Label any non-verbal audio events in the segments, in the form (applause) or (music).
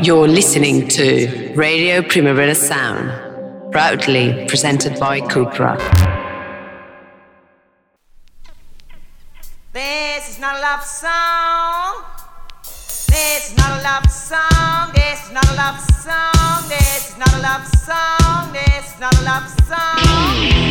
You're listening to Radio Primavera Sound, proudly presented by Cupra. This is not a love song. This is not a love song. This is not a love song. This is not a love song. This is not a love song.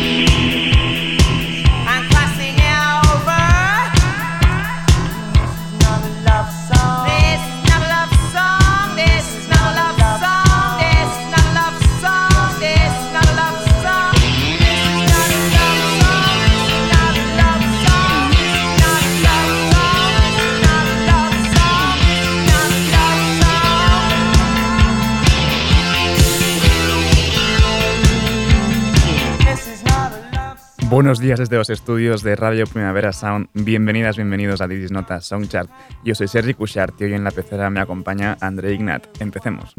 Buenos días desde los estudios de Radio Primavera Sound. Bienvenidas, bienvenidos a Didis Nota Songchart. Yo soy Sergi Cushart y hoy en la pecera me acompaña André Ignat. Empecemos.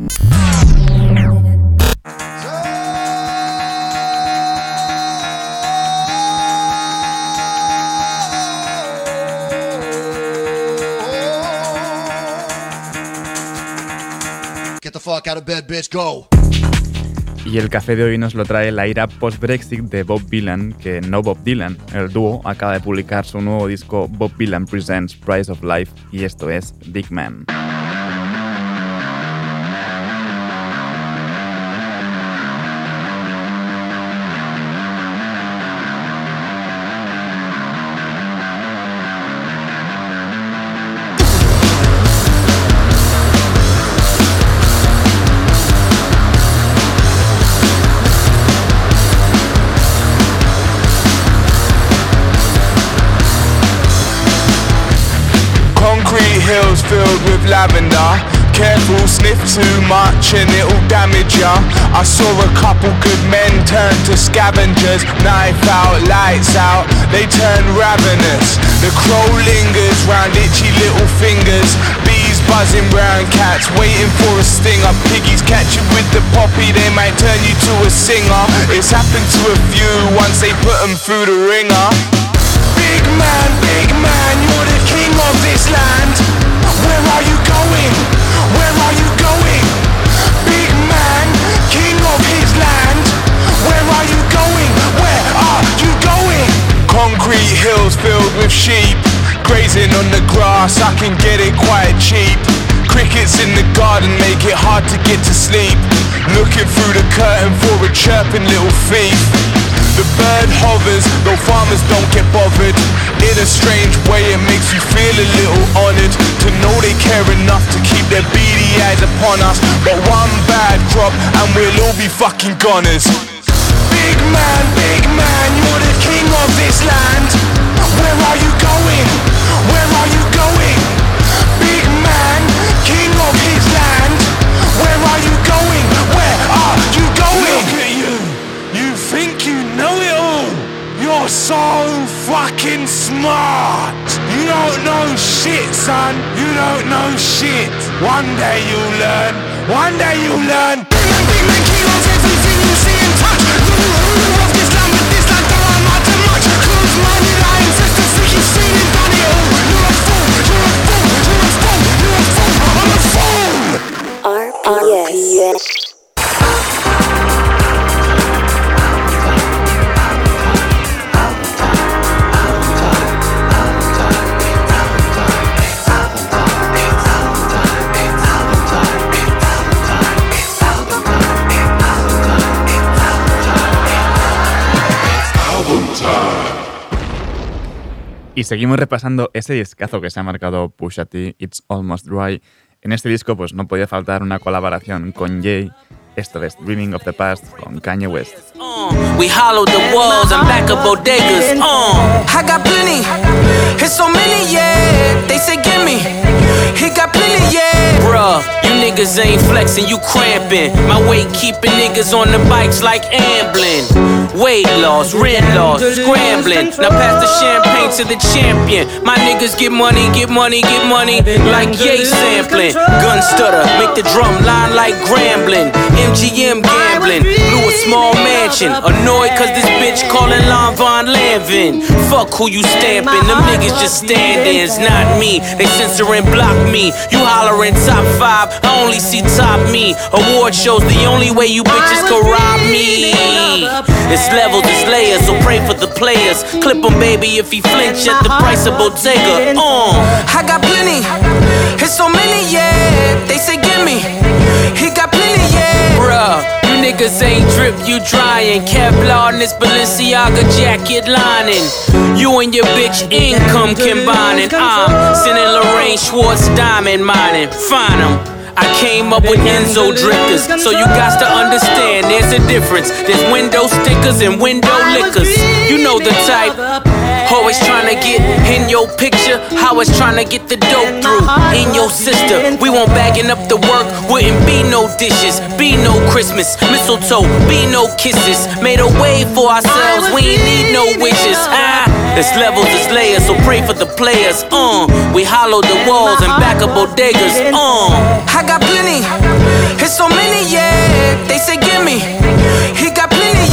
Get the fuck out of bed, bitch, go. Y el café de hoy nos lo trae la ira post-Brexit de Bob Dylan, que no Bob Dylan. El dúo acaba de publicar su nuevo disco Bob Dylan Presents Price of Life y esto es Big Man. Lavender. Careful, sniff too much and it'll damage ya. I saw a couple good men turn to scavengers. Knife out, lights out, they turn ravenous. The crow lingers round itchy little fingers. Bees buzzing round cats, waiting for a stinger. Piggies catch you with the poppy, they might turn you to a singer. It's happened to a few once they put them through the ringer. Big man, big man, you're the of this land. Where are you going? Where are you going? Big man, king of his land. Where are you going? Where are you going? Concrete hills filled with sheep. Grazing on the grass, I can get it quite cheap. Crickets in the garden make it hard to get to sleep. Looking through the curtain for a chirping little thief. The bird hovers, though farmers don't get bothered. In a strange way, it makes you feel a little honored to know they care enough to keep their beady eyes upon us. But one bad crop, and we'll all be fucking goners. Big man, big man, you're the king of this land. Where are you going? Where are you going? Big man, king of his land. Where are you going? Where are you going? So fucking smart. You don't know shit, son. You don't know shit. One day you'll learn. One day you'll learn. Big Y seguimos repasando ese discazo que se ha marcado Pusha T, It's Almost Dry. En este disco pues no podía faltar una colaboración con Jay, esto es Dreaming of the Past con Kanye West. Uh, we hollowed the walls and back of bodegas. Uh, I got plenty. It's so many, yeah. They say gimme. He got plenty, yeah. Bruh, you niggas ain't flexing, you cramping. My weight keeping niggas on the bikes like ambling. Weight loss, rent loss, scrambling. Now pass the champagne to the champion. My niggas get money, get money, get money. Like yay sampling. Gun stutter, make the drum line like grambling. MGM gambling. Blew a small mansion. Annoyed cause this bitch calling Lon Von Lanvin. Fuck who you stamping. Them niggas just stand It's not me. They censor and block me. You hollering top five. I only see top me. Award shows, the only way you bitches can rob me. It's levels, it's layers, so pray for the players. Clip him, baby, if he flinch at the price of Bottega. Uh, I got plenty, it's so many, yeah. They say, gimme, he got plenty, yeah. Bruh, you niggas ain't drip, you drying. Kevlar in this Balenciaga jacket lining. You and your bitch income combining. I'm sending Lorraine Schwartz diamond mining. Find Find 'em. I came up with Enzo drifters, so you got to understand there's a difference. There's window stickers and window liquors. You know the type. Always trying to get in your picture. How it's trying to get the dope through in your sister. We won't bagging up the work. Wouldn't be no dishes, be no Christmas, mistletoe, be no kisses. Made a way for ourselves. We ain't need no wishes. Ah, it's levels, it's layers. So pray for the players. Uh, we hollow the walls and back up bodegas. Uh, I got plenty. It's so many, yeah. They say, gimme. He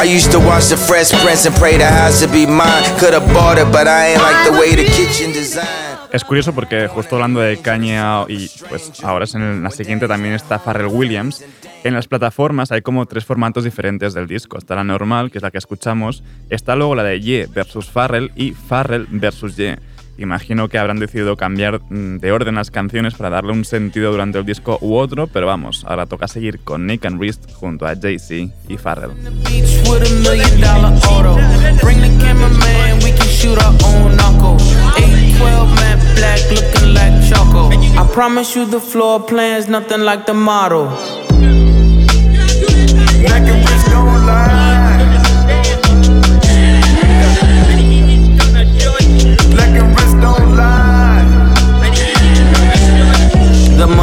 I used to watch the Fresh Prince and pray the house to be mine. Could've bought it, but I ain't like the way the kitchen design. Es curioso porque justo hablando de Kanye y pues ahora es en la siguiente también está Pharrell Williams. En las plataformas hay como tres formatos diferentes del disco. Está la normal, que es la que escuchamos. Está luego la de Ye versus Pharrell y Pharrell versus Ye. Imagino que habrán decidido cambiar mm, de orden las canciones para darle un sentido durante el disco u otro, pero vamos, ahora toca seguir con Nick and Wrist junto a Jay-Z y dollar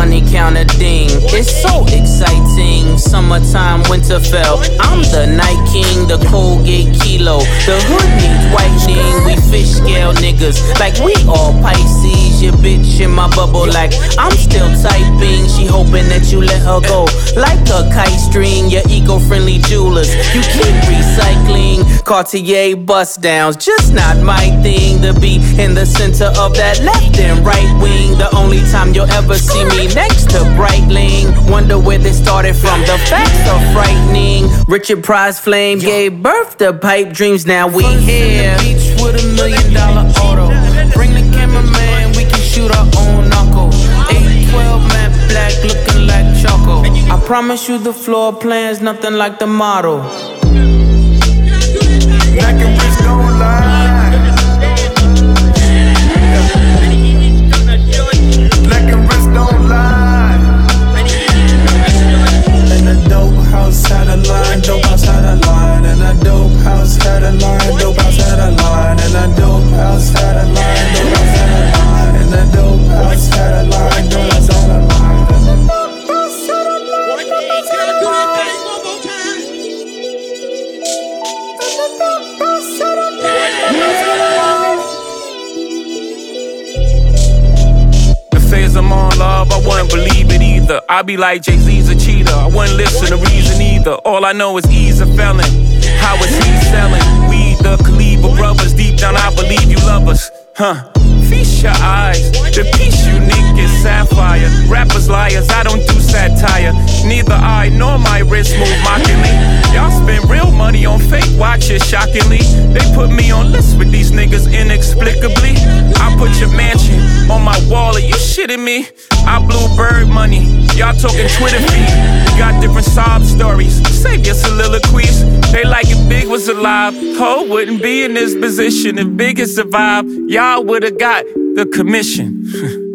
money counter ding, it's so exciting. Summertime, Winterfell. I'm the night king, the Colgate kilo. The hood needs whitening. We fish scale niggas, like we all Pisces. Your bitch in my bubble, like I'm still typing. She hoping that you let her go, like a kite string. Your eco-friendly jewelers, you keep recycling. Cartier bust downs, just not my thing. To be in the center of that left and right wing. The only time you'll ever see me next to Breitling. Wonder where they started from. The facts are frightening. Richard Pryor's Flame gave birth to pipe dreams. Now we here. Beach with a million dollar auto. Bring the cameraman, we can shoot our own knuckle. 812 matte black looking like choco. I promise you the floor plan's nothing like the model. Black and rich don't lie. Line, dope house had a line, and a dope house had a line, dope house had a line, and a dope house had a line, dope house had a line, and a dope house had a line, dope house had a line. I'm on, love, I wouldn't believe either. I be like Jay Z's a cheater. I wouldn't listen to reason either. All I know is he's a felon. How is he selling? We the Kaliba brothers. Deep down, I believe you love us. Huh. Feast your eyes. The piece you is sapphire. Rappers liars, I don't do satire. Neither I nor my wrist move mockingly. Y'all spend real money on fake watches, shockingly. They put me on lists with these niggas inexplicably. I put your mansion on my wall, are you shitting me? I blew bird money. Y'all talking Twitter feed. Got different sob stories. Save your soliloquies. They like if Big was alive. Ho wouldn't be in this position if Big had survived. Y'all would've got the commission. (laughs)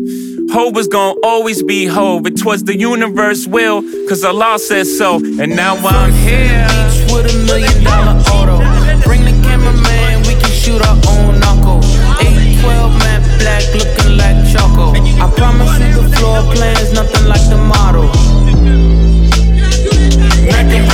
Ho was gonna always be ho, but twas the universe will, cause law says so, and now I'm here. Each with a million dollar auto. Bring the cameraman, we can shoot our own knuckle. 812 matte black, looking like choco. I promise you the floor plan is nothing like the model. Nothing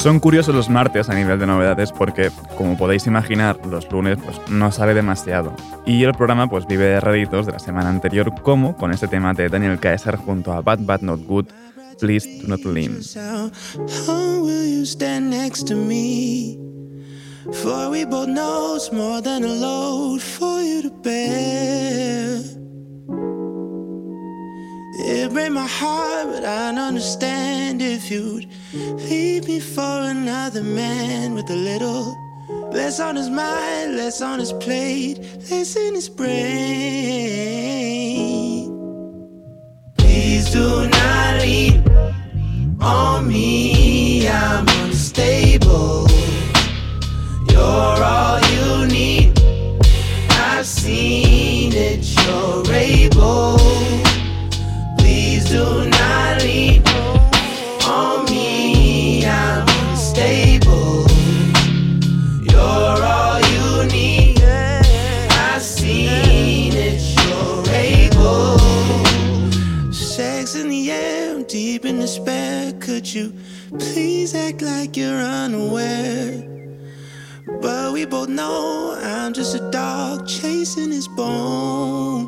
Son curiosos los martes a nivel de novedades porque, como podéis imaginar, los lunes pues, no sale demasiado. Y el programa pues, vive de réditos de la semana anterior, como con este tema de Daniel Caesar junto a Bad Bad Not Good, Please Do Not Lean. For we both know it's more than a load for you to bear. It break my heart, but I'd understand if you'd leave me for another man with a little less on his mind, less on his plate, less in his brain. Please do not lean on me, I'm unstable. You're all you need. I've seen it, you're able. You please act like you're unaware? But we both know I'm just a dog chasing his bone.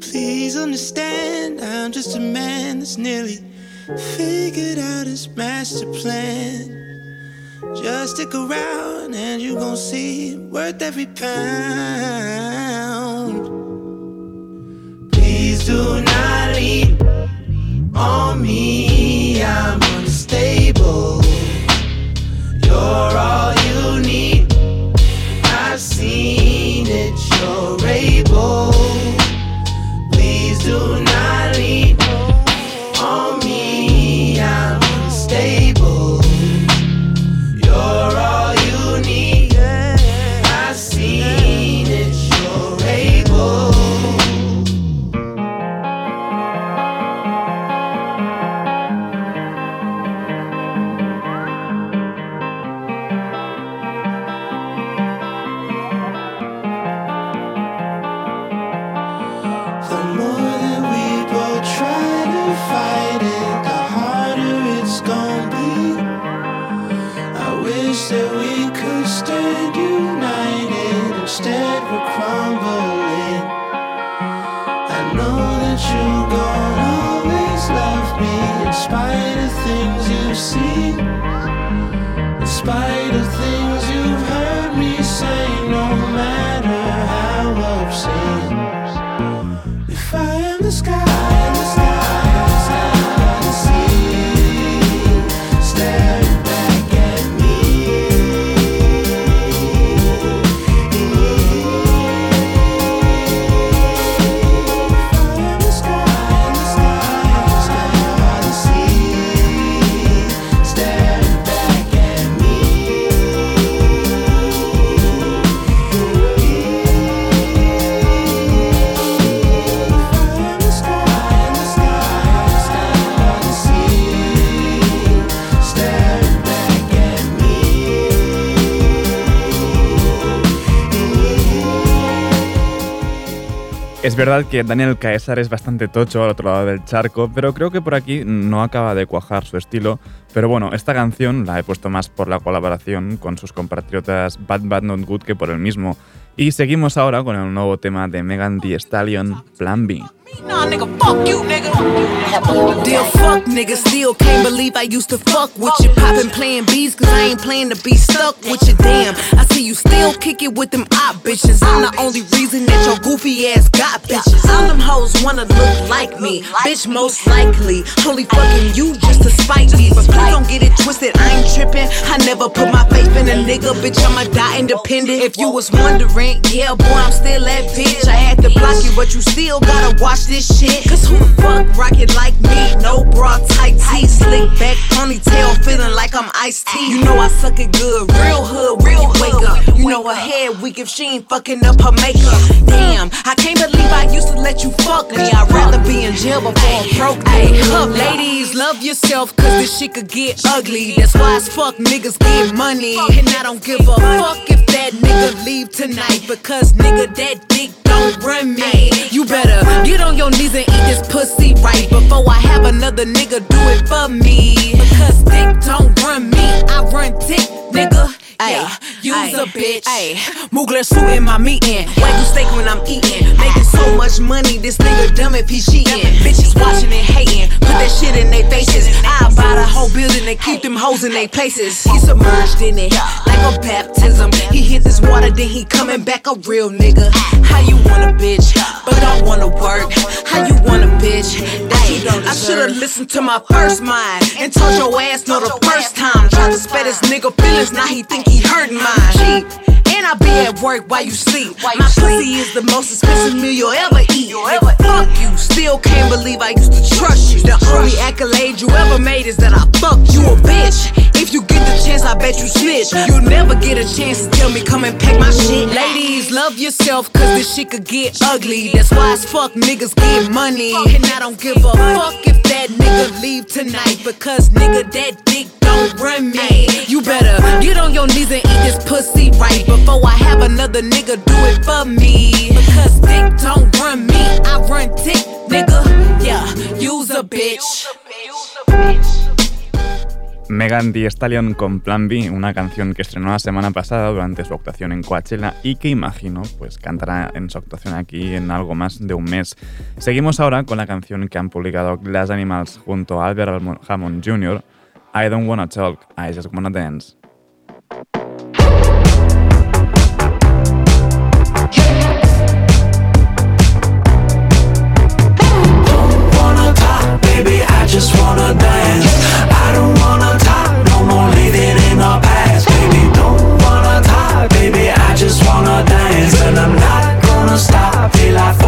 Please understand, I'm just a man that's nearly figured out his master plan. Just stick around and you gon' see worth every pound. Please do not lean on me, I'm unstable. You're all you need. I've seen it, you're able. Es verdad que Daniel Caesar es bastante tocho al otro lado del charco, pero creo que por aquí no acaba de cuajar su estilo. Pero bueno, esta canción la he puesto más por la colaboración con sus compatriotas Bad Bad Not Good que por el mismo. Y seguimos ahora con el nuevo tema de Megan Thee Stallion, Plan B. Nah, nigga, fuck you, nigga. Deal fuck nigga, still can't believe I used to fuck with you. Poppin' playing B's, cause I ain't playing to be stuck with you. Damn, I see you still kick it with them op bitches. I'm the only reason that your goofy ass got bitches. All them hoes wanna look like me, bitch, most likely. Only fucking you just to spite me. But please don't get it twisted, I ain't trippin'. I never put my faith in a nigga, bitch, I'ma die independent. If you was wondering, yeah, boy, I'm still that bitch. I had to block you, but you still gotta watch this shit. Cause who the fuck rock it like me? No bra, tight tee, slick back, ponytail, feeling like like I'm iced tea. You know I suck it good, real hood, real wake up. You know her head weak if she ain't fucking up her makeup. Damn, I can't believe I used to let you fuck me. I'd rather be in jail before I'm broke. Hey, up, ladies, love yourself, cause this shit could get ugly. That's why as fuck niggas get money. And I don't give a fuck if that nigga leave tonight, because nigga, that dick don't run me. You better get on your knees and eat this pussy right before I have another nigga do it for me. Ay, use a bitch. Ay, Mugler suit in my meeting. Wagyu steak when I'm eating. Making so much money, this nigga dumb if he cheating. Bitches watching and hating. Put that shit in their faces. I buy the whole building and keep them hoes in their places. He submerged in it like a baptism. He hit this water, then he coming back a real nigga. How you want a bitch, but don't wanna work? How you want a bitch that you don't I should've listened to my first mind and told your ass no the first time. Tried to spare this nigga feelings, now he think he hurting mine. Cheap. And I be at work while you sleep. My pussy is the most expensive meal you'll ever eat. Fuck you. Still can't believe I used to trust you. The only accolade you ever made is that I fucked you a bitch. If you get the chance, I bet you snitch. You'll never get a chance to tell me come and pack my shit. Ladies, love yourself, cause this shit could get ugly. That's why as fuck niggas get money. And I don't give a fuck if that nigga leave tonight. Because nigga, that dick don't run me. You better get on your knees and eat this pussy right before I have another nigga do it for me. Because dick don't run me, I run dick, nigga. Yeah, use a bitch. Megan Thee Stallion con Plan B, una canción que estrenó la semana pasada durante su actuación en Coachella y que imagino pues cantará en su actuación aquí en algo más de un mes. Seguimos ahora con la canción que han publicado Glass Animals junto a Albert Hammond Jr., I Don't Wanna Talk, I Just Wanna Dance. Just wanna dance. I don't wanna talk no more living in the past, baby. Don't wanna talk, baby, I just wanna dance, and I'm not gonna stop till I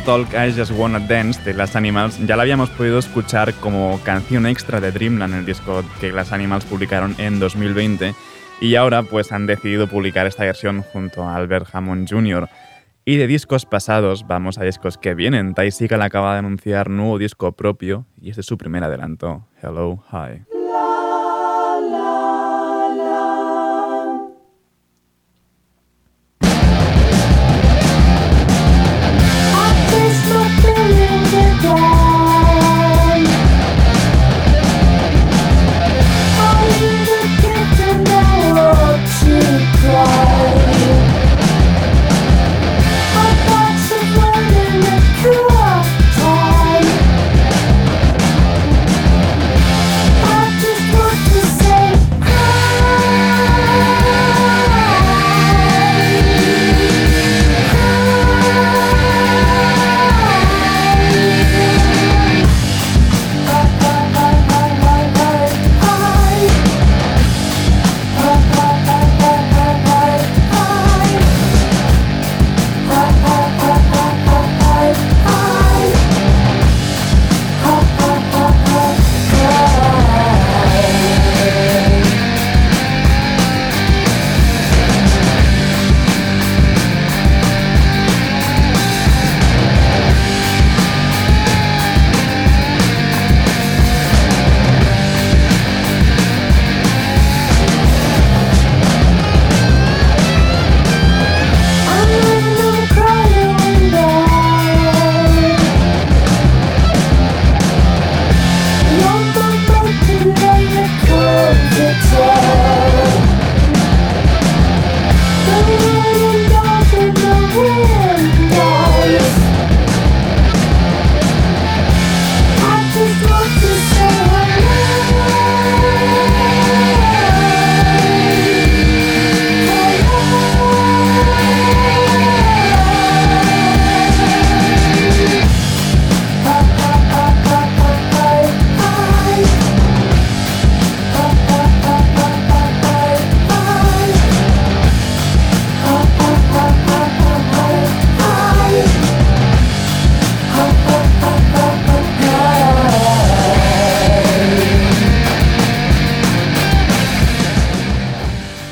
Talk, I Just Wanna Dance de Las Animals ya la habíamos podido escuchar como canción extra de Dreamland, el disco que Las Animals publicaron en 2020 y ahora pues han decidido publicar esta versión junto a Albert Hammond Jr. Y de discos pasados vamos a discos que vienen. Ty Seagal acaba de anunciar nuevo disco propio y este es su primer adelanto, Hello, Hi.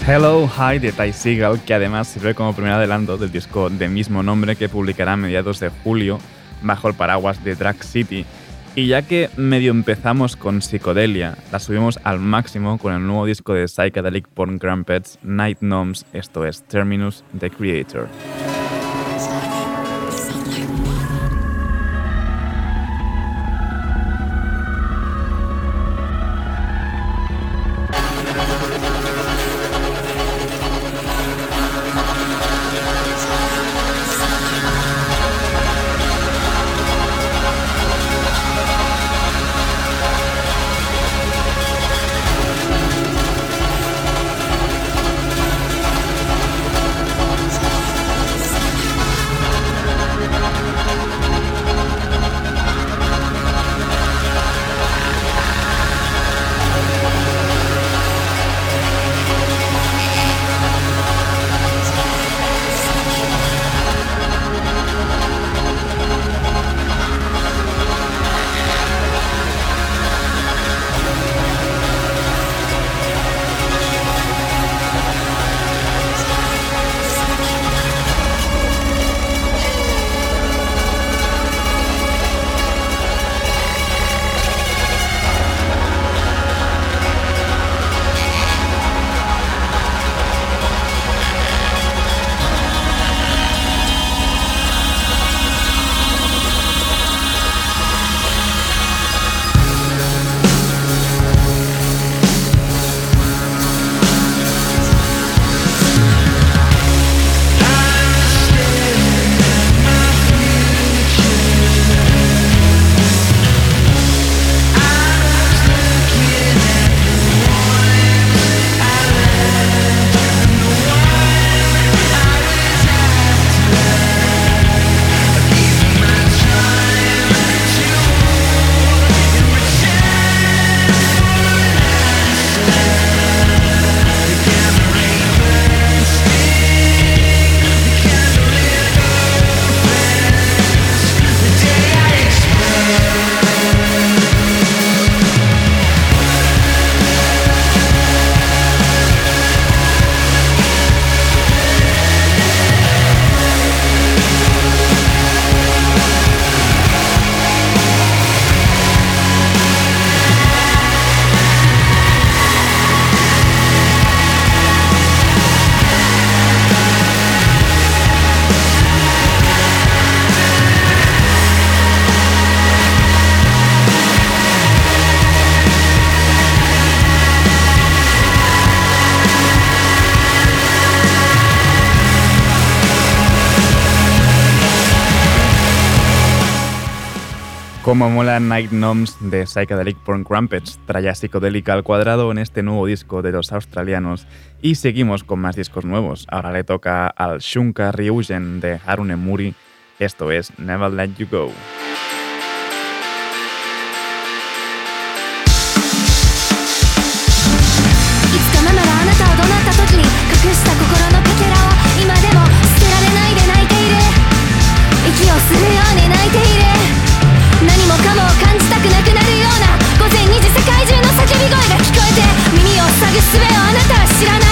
Hello Hi de Ty Seagal, que además sirve como primer adelanto del disco de mismo nombre que publicará a mediados de julio bajo el paraguas de Drag City. Y ya que medio empezamos con psicodelia, la subimos al máximo con el nuevo disco de Psychedelic Porn Grumpets, Night Gnomes, esto es Terminus The Creator. Como mola Night Gnomes de Psychedelic Porn Crumpets, trae psicodélica al cuadrado en este nuevo disco de los australianos. Y seguimos con más discos nuevos. Ahora le toca al Shunka Ryugen de Harune Muri. Esto es Never Let You Go. 何もかもを感じたくなくなるような午前2時世界中の叫び声が聞こえて耳を塞ぐ術をあなたは知らない。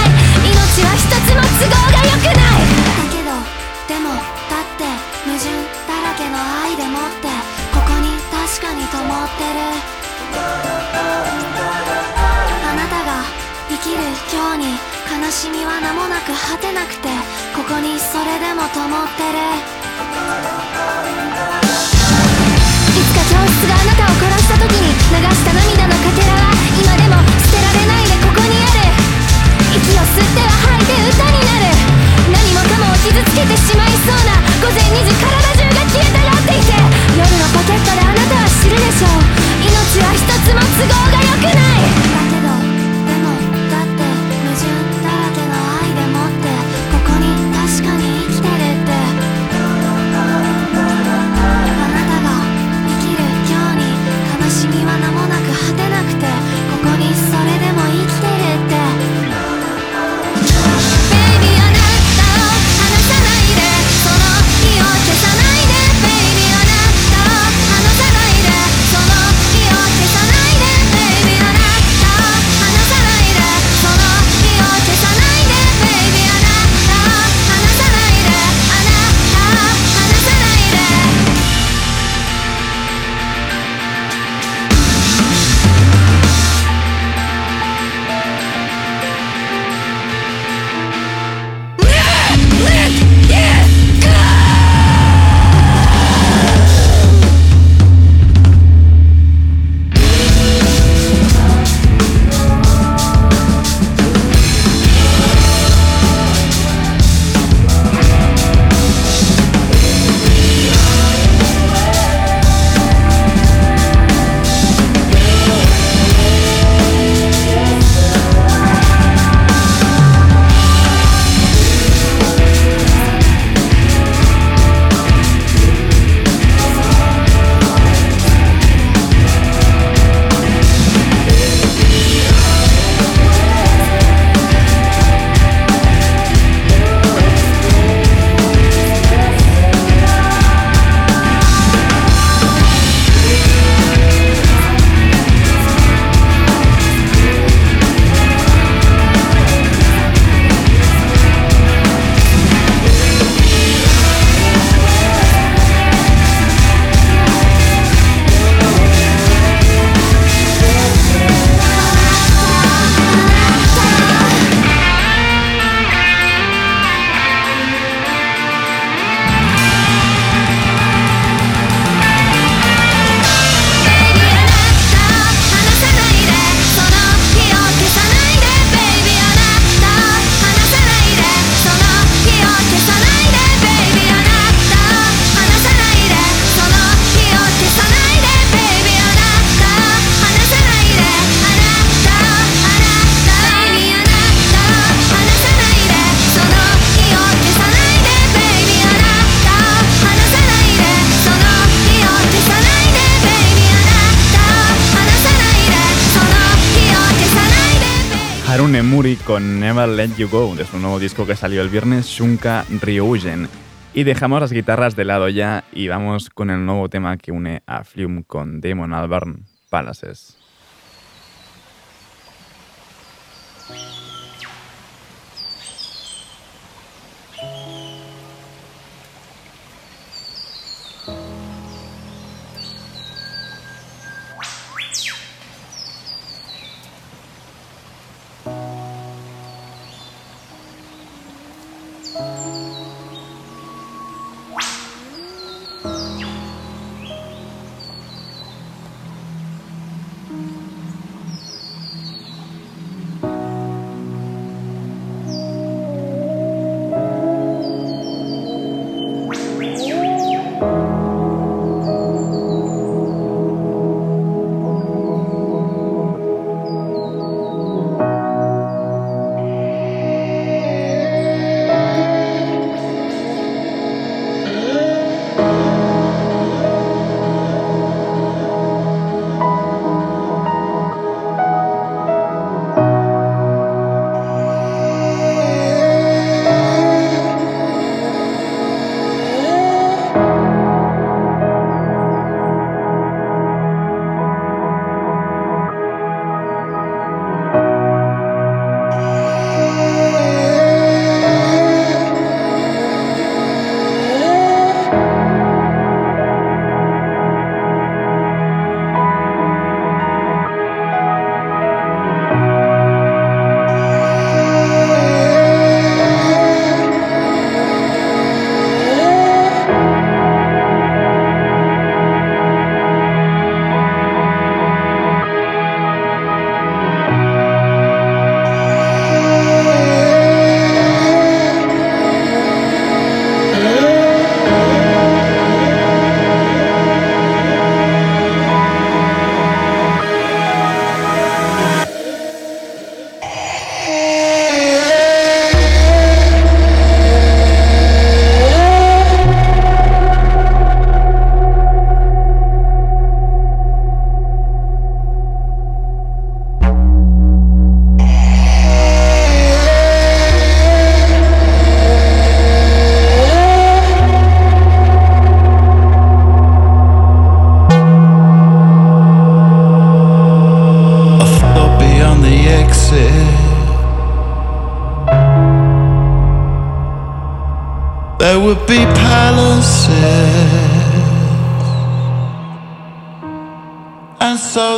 You Go, de su nuevo disco que salió el viernes, Shunka Ryujin. Y dejamos las guitarras de lado ya y vamos con el nuevo tema que une a Flume con Damon Albarn, Palaces.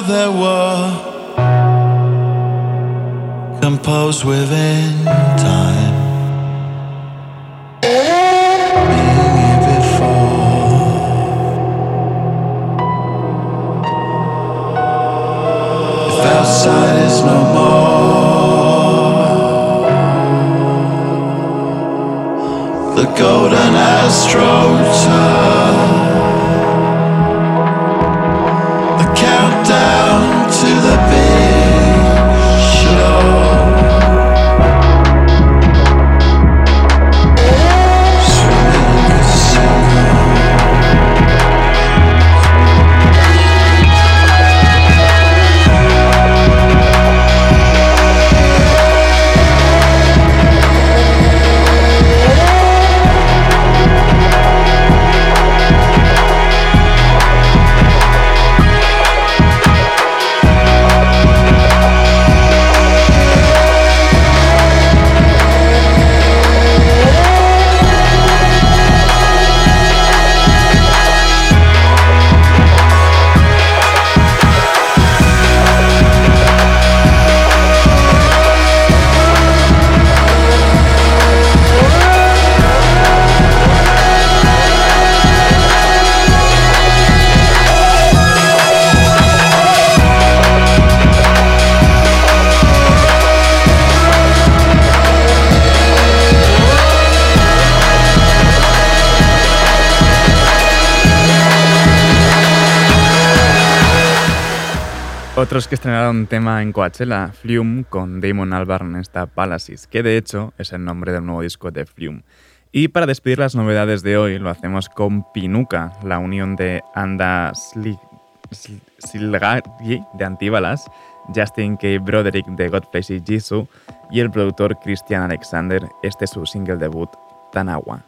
There were composed within Otros que estrenaron tema en Coachella, Flume, con Damon Albarn en esta Palaces, que de hecho es el nombre del nuevo disco de Flume. Y para despedir las novedades de hoy, lo hacemos con Pinuca, la unión de Anda Silgari de Antíbalas, Justin K. Broderick de Godflesh y Jisoo y el productor Christian Alexander. Este es su single debut, Tanawa.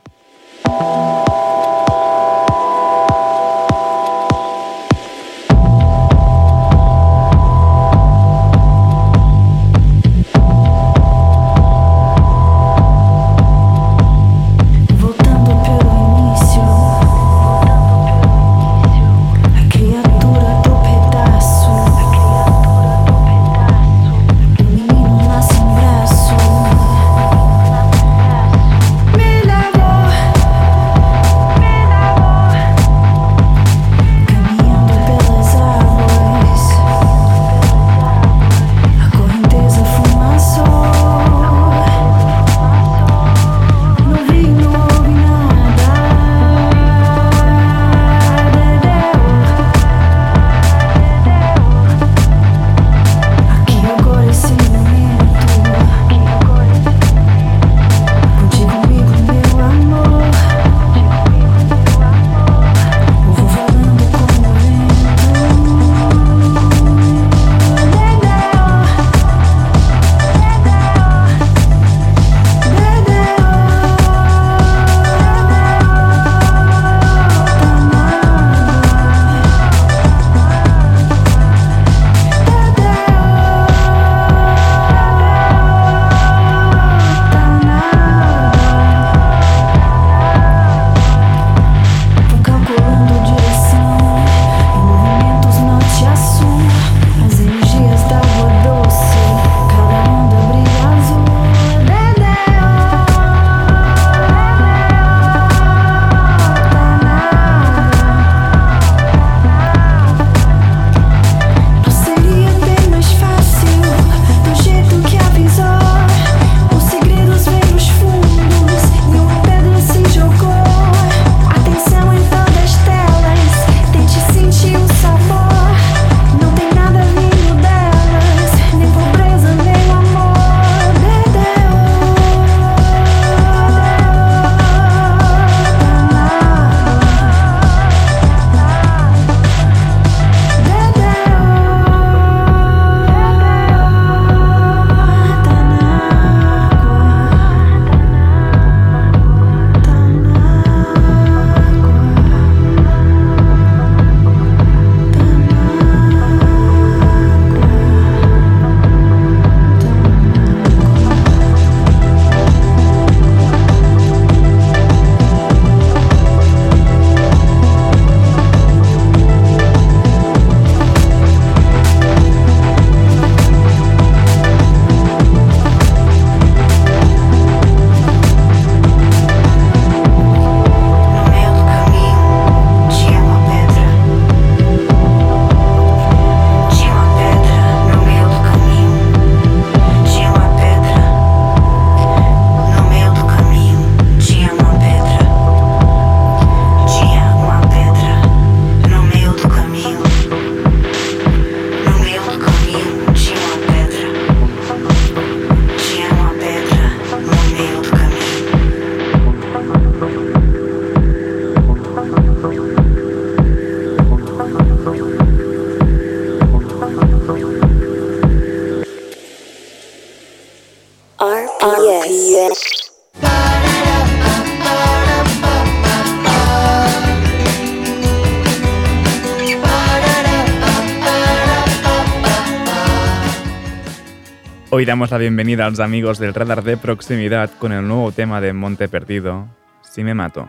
damos la bienvenida a los amigos del radar de proximidad con el nuevo tema de Monte Perdido, Si me mato.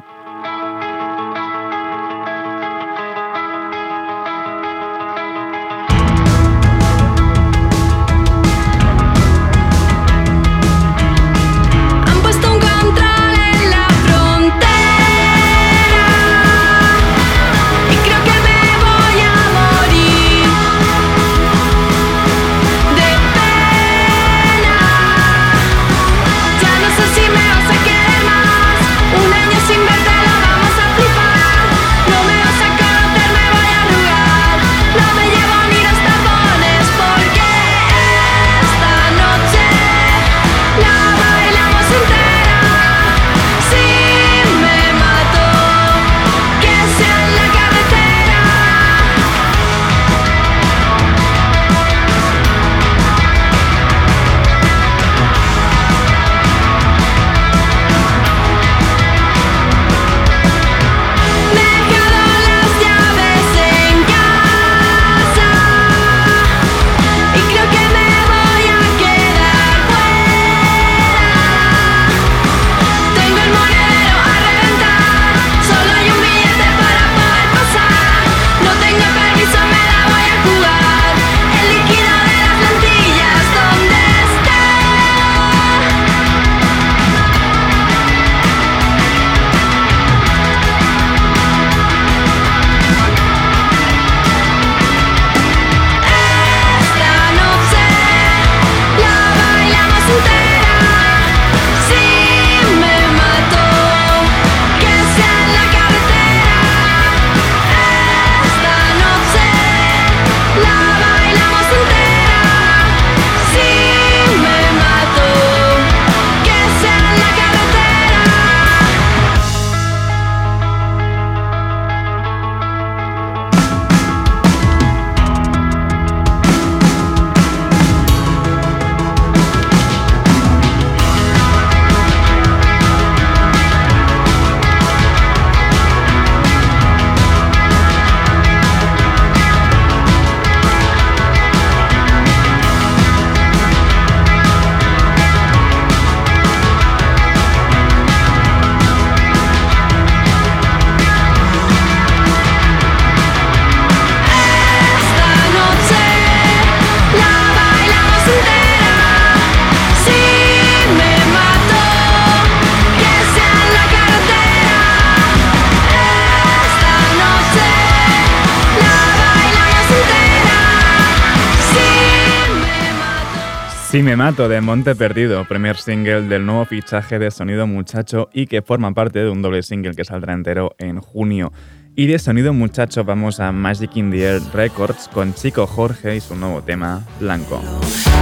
me mato de Monte Perdido, primer single del nuevo fichaje de Sonido Muchacho y que forma parte de un doble single que saldrá entero en junio. Y de Sonido Muchacho vamos a Magic in the Air Records con Chico Jorge y su nuevo tema, Blanco.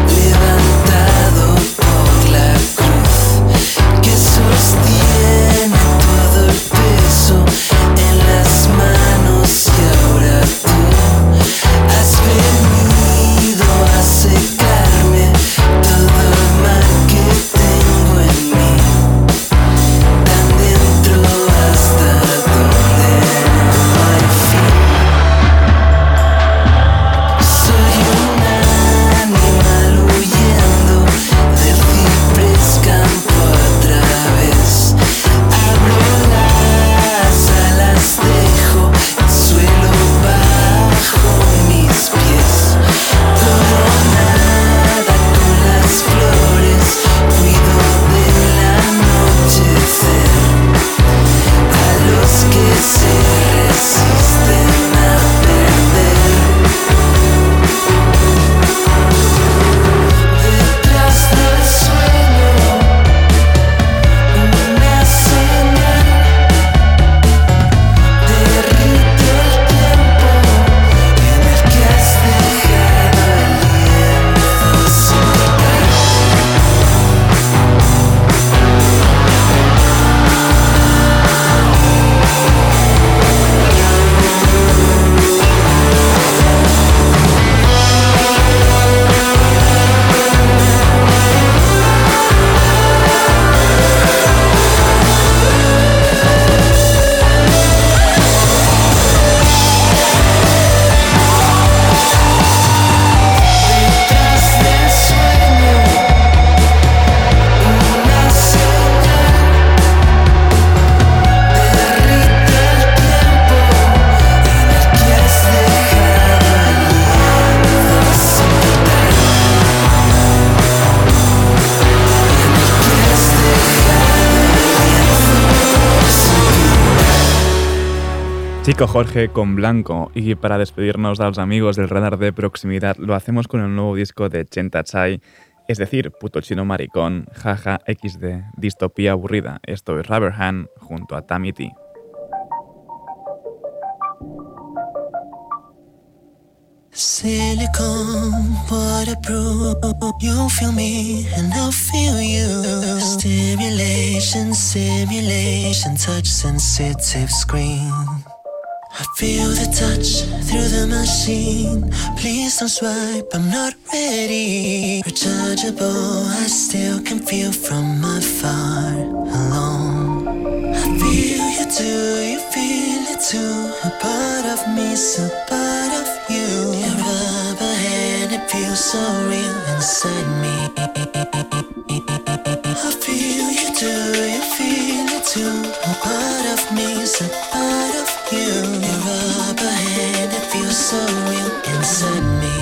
Levantado la cruz que el peso. Chico Jorge con Blanco y para despedirnos de los amigos del radar de proximidad lo hacemos con el nuevo disco de Chenta Chai, es decir, puto chino maricón, jaja XD, distopía aburrida. Esto es junto a Tammy T. Silicone, waterproof. You feel me, and I'll feel you. Stimulation, simulation, touch sensitive screen. I feel the touch through the machine. Please don't swipe, I'm not ready. Rechargeable, I still can feel from afar. Alone. I feel you too, you feel it too. A part of me's a part of you. Your rubber hand, it feels so real inside me. I feel too, you feel it too. A part of me's a part of you. Your rubber hand, it feels so real inside me.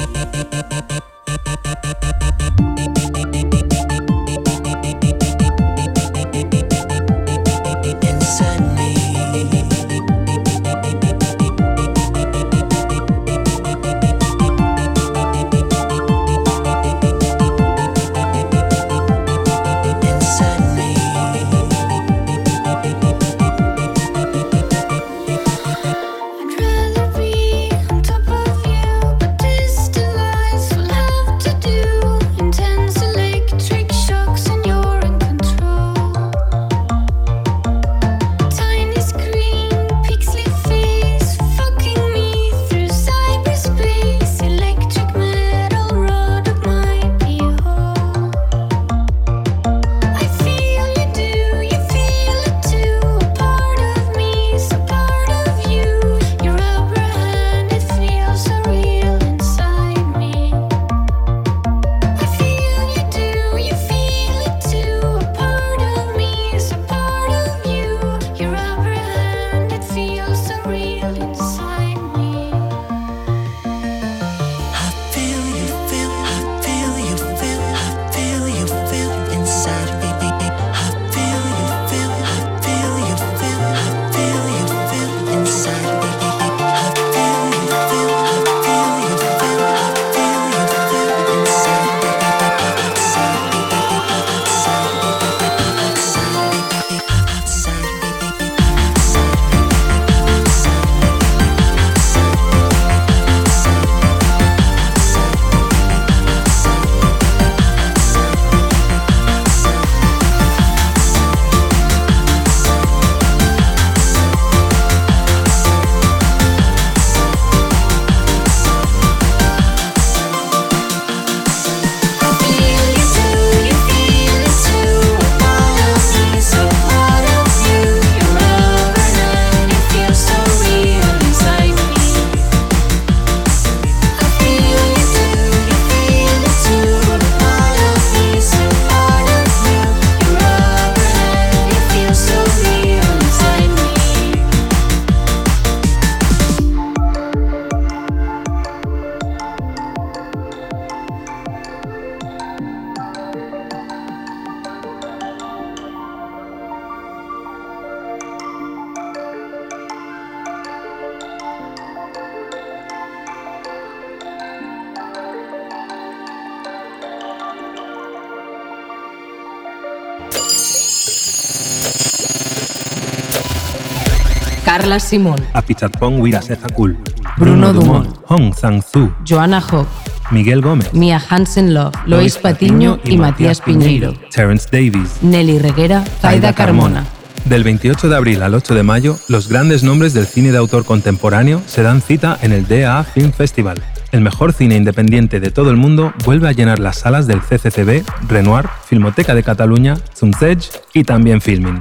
Carla Simón, Apichatpong Wirasethakul, Bruno Dumont, Hong Sang-Soo, Joana Hock, Miguel Gómez, Mia Hansen Love, Lois Patiño y Matías Piñeiro, Terence Davies, Nelly Reguera, Zaida Carmona. Del 28 de abril al 8 de mayo, los grandes nombres del cine de autor contemporáneo se dan cita en el DA Film Festival. El mejor cine independiente de todo el mundo vuelve a llenar las salas del CCCB, Renoir, Filmoteca de Cataluña, Zumzedge y también Filming.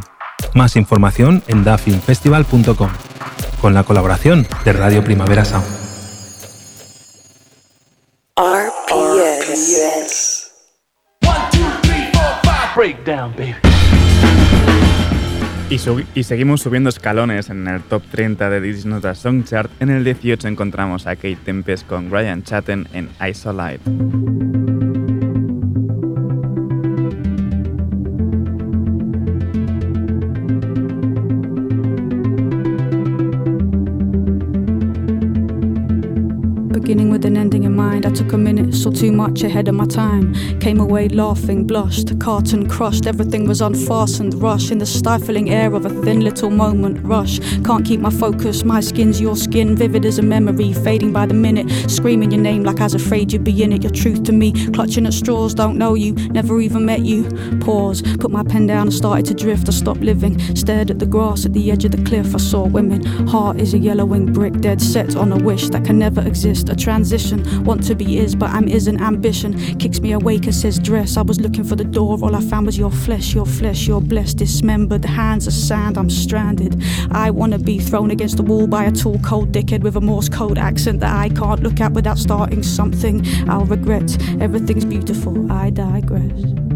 Más información en dafilmfestival.com, con la colaboración de Radio Primavera Sound. RPS. Breakdown, baby. Y, y seguimos subiendo escalones en el top 30 de This Is Not a Song Chart. En el 18 encontramos a Kate Tempest con Ryan Chatten en Isolite. Too much ahead of my time. Came away laughing, blushed, carton crushed. Everything was unfastened, rush in the stifling air of a thin little moment. Rush, can't keep my focus. My skin's your skin, vivid as a memory, fading by the minute. Screaming your name like I was afraid you'd be in it. Your truth to me, clutching at straws, don't know you, never even met you. Pause, put my pen down and started to drift. I stopped living, stared at the grass at the edge of the cliff. I saw women. Heart is a yellowing brick, dead set on a wish that can never exist. A transition, want to be is, but I'm isn't. Ambition kicks me awake and says dress. I was looking for the door, all I found was your flesh, your flesh, your blessed, dismembered. Hands of sand, I'm stranded. I wanna be thrown against the wall by a tall, cold dickhead with a Morse code accent that I can't look at without starting something. I'll regret. Everything's beautiful. I digress.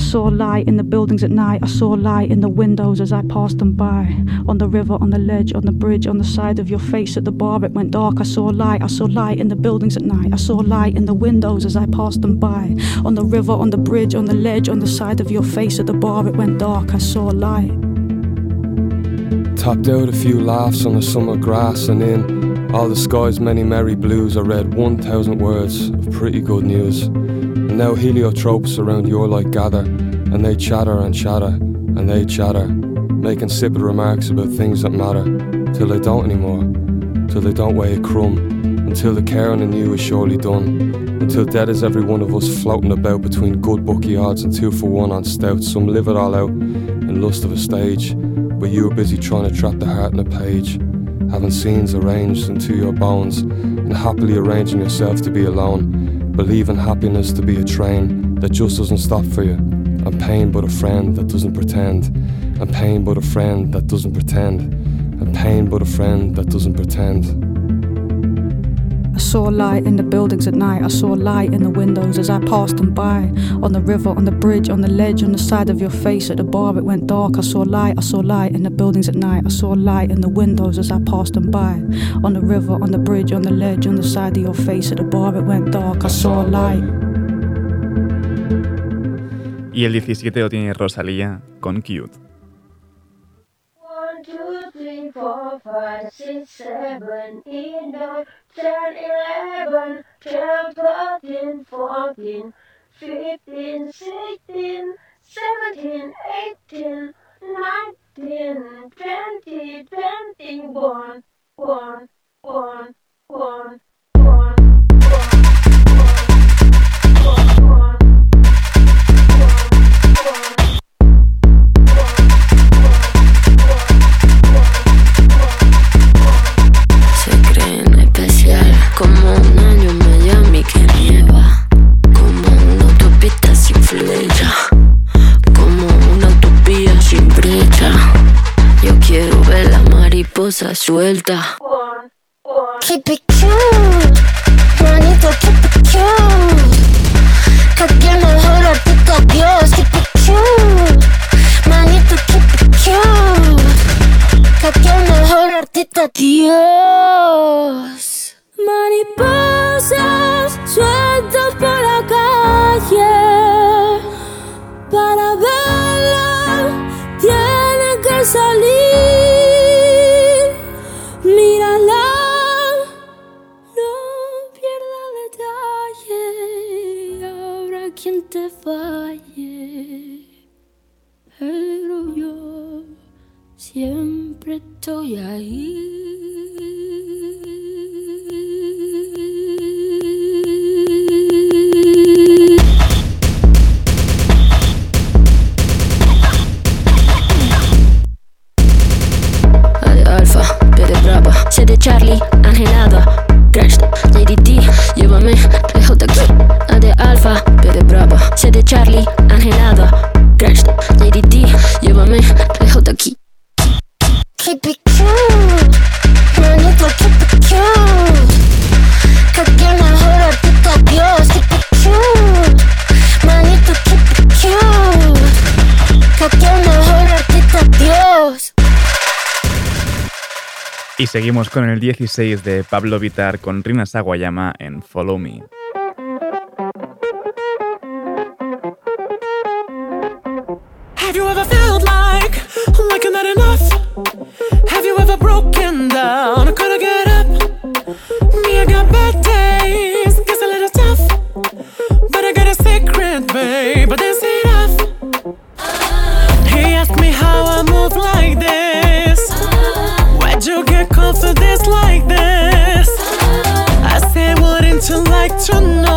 I saw light in the buildings at night. I saw light in the windows as I passed them by. On the river, on the ledge, on the bridge, on the side of your face at the bar, it went dark. I saw light. I saw light in the buildings at night. I saw light in the windows as I passed them by. On the river, on the bridge, on the ledge, on the side of your face at the bar, it went dark. I saw light. Tapped out a few laughs on the summer grass, and in all the sky's many merry blues, I read 1,000 words of pretty good news. Now heliotropes around your light gather, and they chatter and chatter, and they chatter, making insipid remarks about things that matter, till they don't anymore, till they don't weigh a crumb, until the caring in you is surely done, until dead is every one of us floating about between good bookie odds and two for one on stout. Some live it all out in lust of a stage, but you are busy trying to trap the heart in a page, having scenes arranged into your bones, and happily arranging yourself to be alone, believing happiness to be a train that just doesn't stop for you, and pain but a friend that doesn't pretend, and pain but a friend that doesn't pretend, and pain but a friend that doesn't pretend. I saw light in the buildings at night. I saw light in the windows as I passed them by. On the river, on the bridge, on the ledge, on the side of your face at the bar, it went dark. I saw light. I saw light in the buildings at night. I saw light in the windows as I passed them by. On the river, on the bridge, on the ledge, on the side of your face at the bar, it went dark. I saw light. Y el 17 lo tiene Rosalía con Cute. Three, four, five, six, seven, eight, nine, ten, eleven, twelve, thirteen, fourteen, fifteen, sixteen, seventeen, eighteen, nineteen, twenty, twenty-one, one, one, one, one. Mariposa suelta. Keep it cute, manito, keep it cute. Que el mejor artista Dios, keep it cute, manito, keep it cute. Que el mejor artista Dios. Mariposas sueltas por la calle. Para verla tiene que salir. Siempre estoy ahí. Alfa, B de brava, C de Charlie, Angelada, Y seguimos con el 16 de Pablo Vitar con Rina Sawayama en Follow Me. trying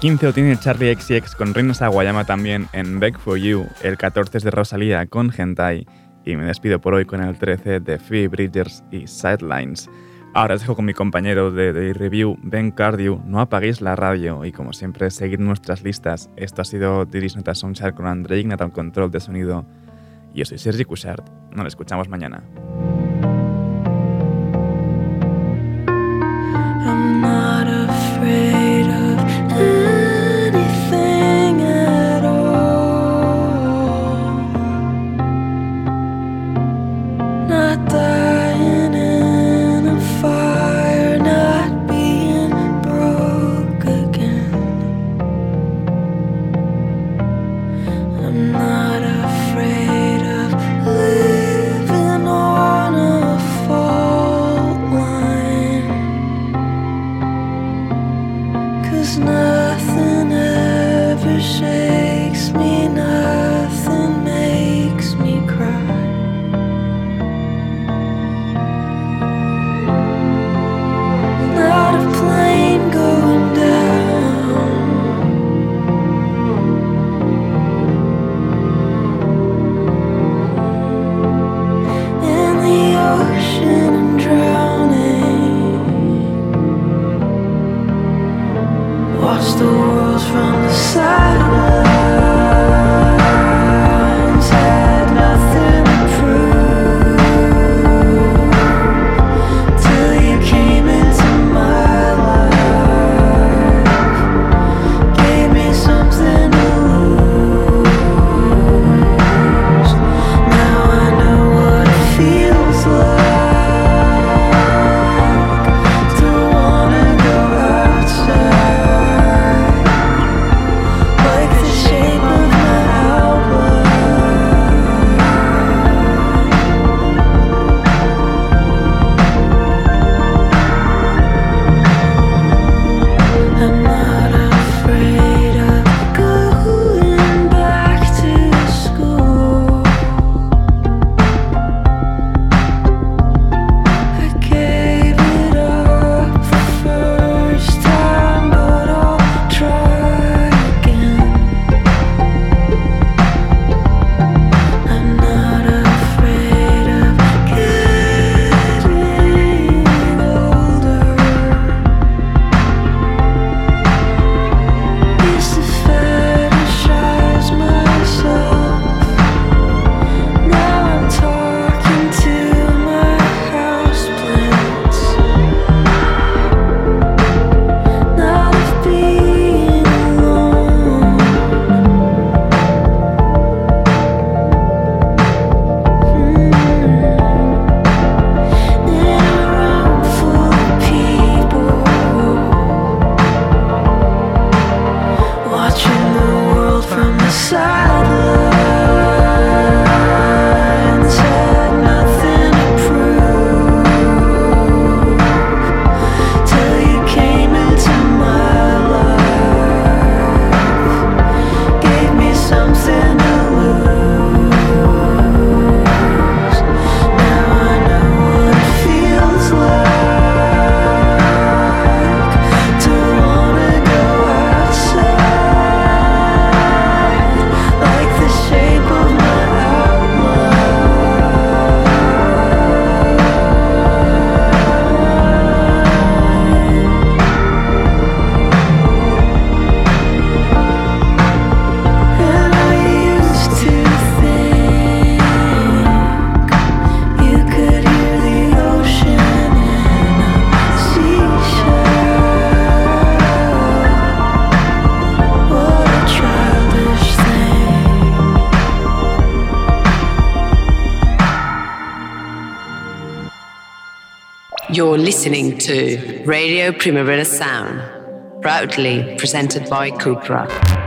15 lo tiene Charlie XX con Reina Sawayama también en Back for You. El 14 es de Rosalía con Hentai. Y me despido por hoy con el 13 de Free Bridgers y Sidelines. Ahora os dejo con mi compañero de, review, Ben Cardew. No apaguéis la radio y, como siempre, seguid nuestras listas. Esto ha sido Diris Nota Soundchart con André Ignat control de sonido. y Yo soy Sergi Cushart. Nos escuchamos mañana. Listening to Radio Primavera Sound, proudly presented by Cupra.